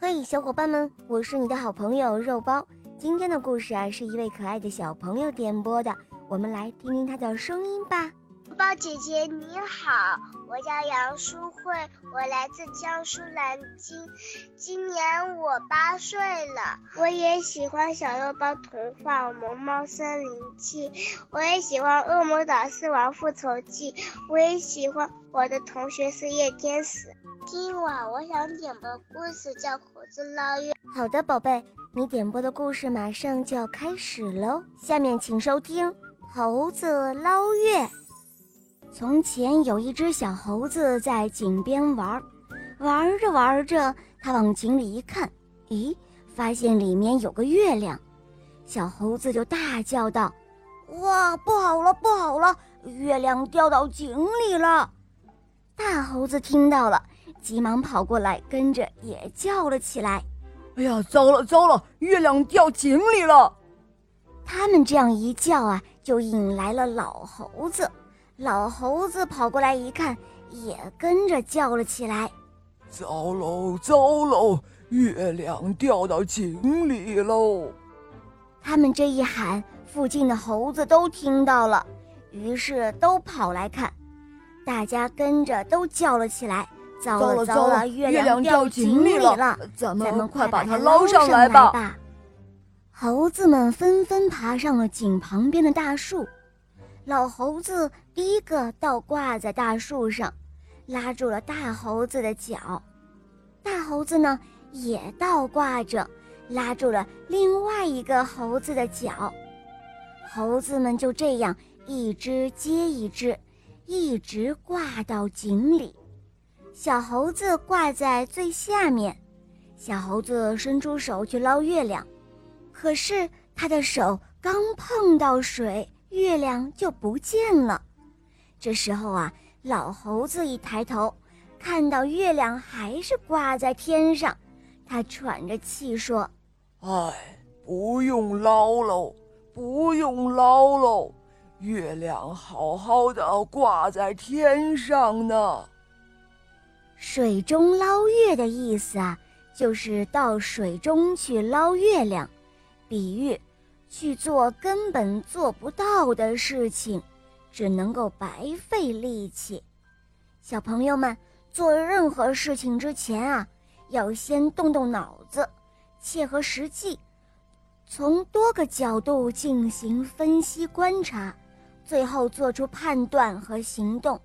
嘿，小伙伴们，我是你的好朋友肉包。今天的故事啊，是一位可爱的小朋友点播的，我们来听听他的声音吧。包姐姐你好，我叫杨淑慧，我来自江苏南京，今年我八岁了。我也喜欢小肉包童话《萌猫森林记》，我也喜欢《恶魔岛狮王复仇记》，我也喜欢我的同学是夜天使。今晚我想点播故事叫《猴子捞月》。好的，宝贝，你点播的故事马上就要开始喽。下面请收听《猴子捞月》。从前有一只小猴子在井边玩，玩着玩着，它往井里一看，咦，发现里面有个月亮。小猴子就大叫道：“哇，不好了，不好了，月亮掉到井里了！”大猴子听到了，急忙跑过来，跟着也叫了起来：“哎呀，糟了糟了，月亮掉井里了！”他们这样一叫啊，就引来了老猴子。老猴子跑过来一看，也跟着叫了起来：“糟喽，糟喽，月亮掉到井里喽！”他们这一喊，附近的猴子都听到了，于是都跑来看，大家跟着都叫了起来：“糟了，糟了，月亮掉井里了！咱们快把它捞上来吧！”猴子们纷纷爬上了井旁边的大树。老猴子第一个倒挂在大树上，拉住了大猴子的脚。大猴子呢，也倒挂着，拉住了另外一个猴子的脚。猴子们就这样一只接一只，一直挂到井里。小猴子挂在最下面，小猴子伸出手去捞月亮，可是他的手刚碰到水。月亮就不见了。这时候啊，老猴子一抬头，看到月亮还是挂在天上，他喘着气说：“哎，不用捞喽，不用捞喽，月亮好好的挂在天上呢。”水中捞月的意思啊，就是到水中去捞月亮，比喻。去做根本做不到的事情，只能够白费力气。小朋友们做任何事情之前啊，要先动动脑子，切合实际，从多个角度进行分析观察，最后做出判断和行动，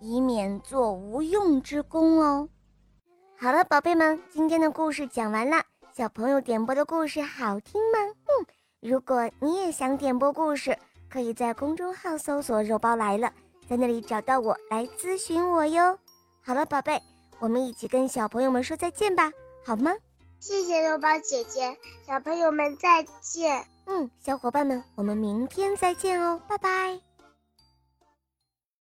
以免做无用之功哦。好了，宝贝们，今天的故事讲完了。小朋友点播的故事好听吗？嗯。如果你也想点播故事，可以在公众号搜索“肉包来了”，在那里找到我来咨询我哟。好了，宝贝，我们一起跟小朋友们说再见吧，好吗？谢谢肉包姐姐，小朋友们再见。嗯，小伙伴们，我们明天再见哦，拜拜。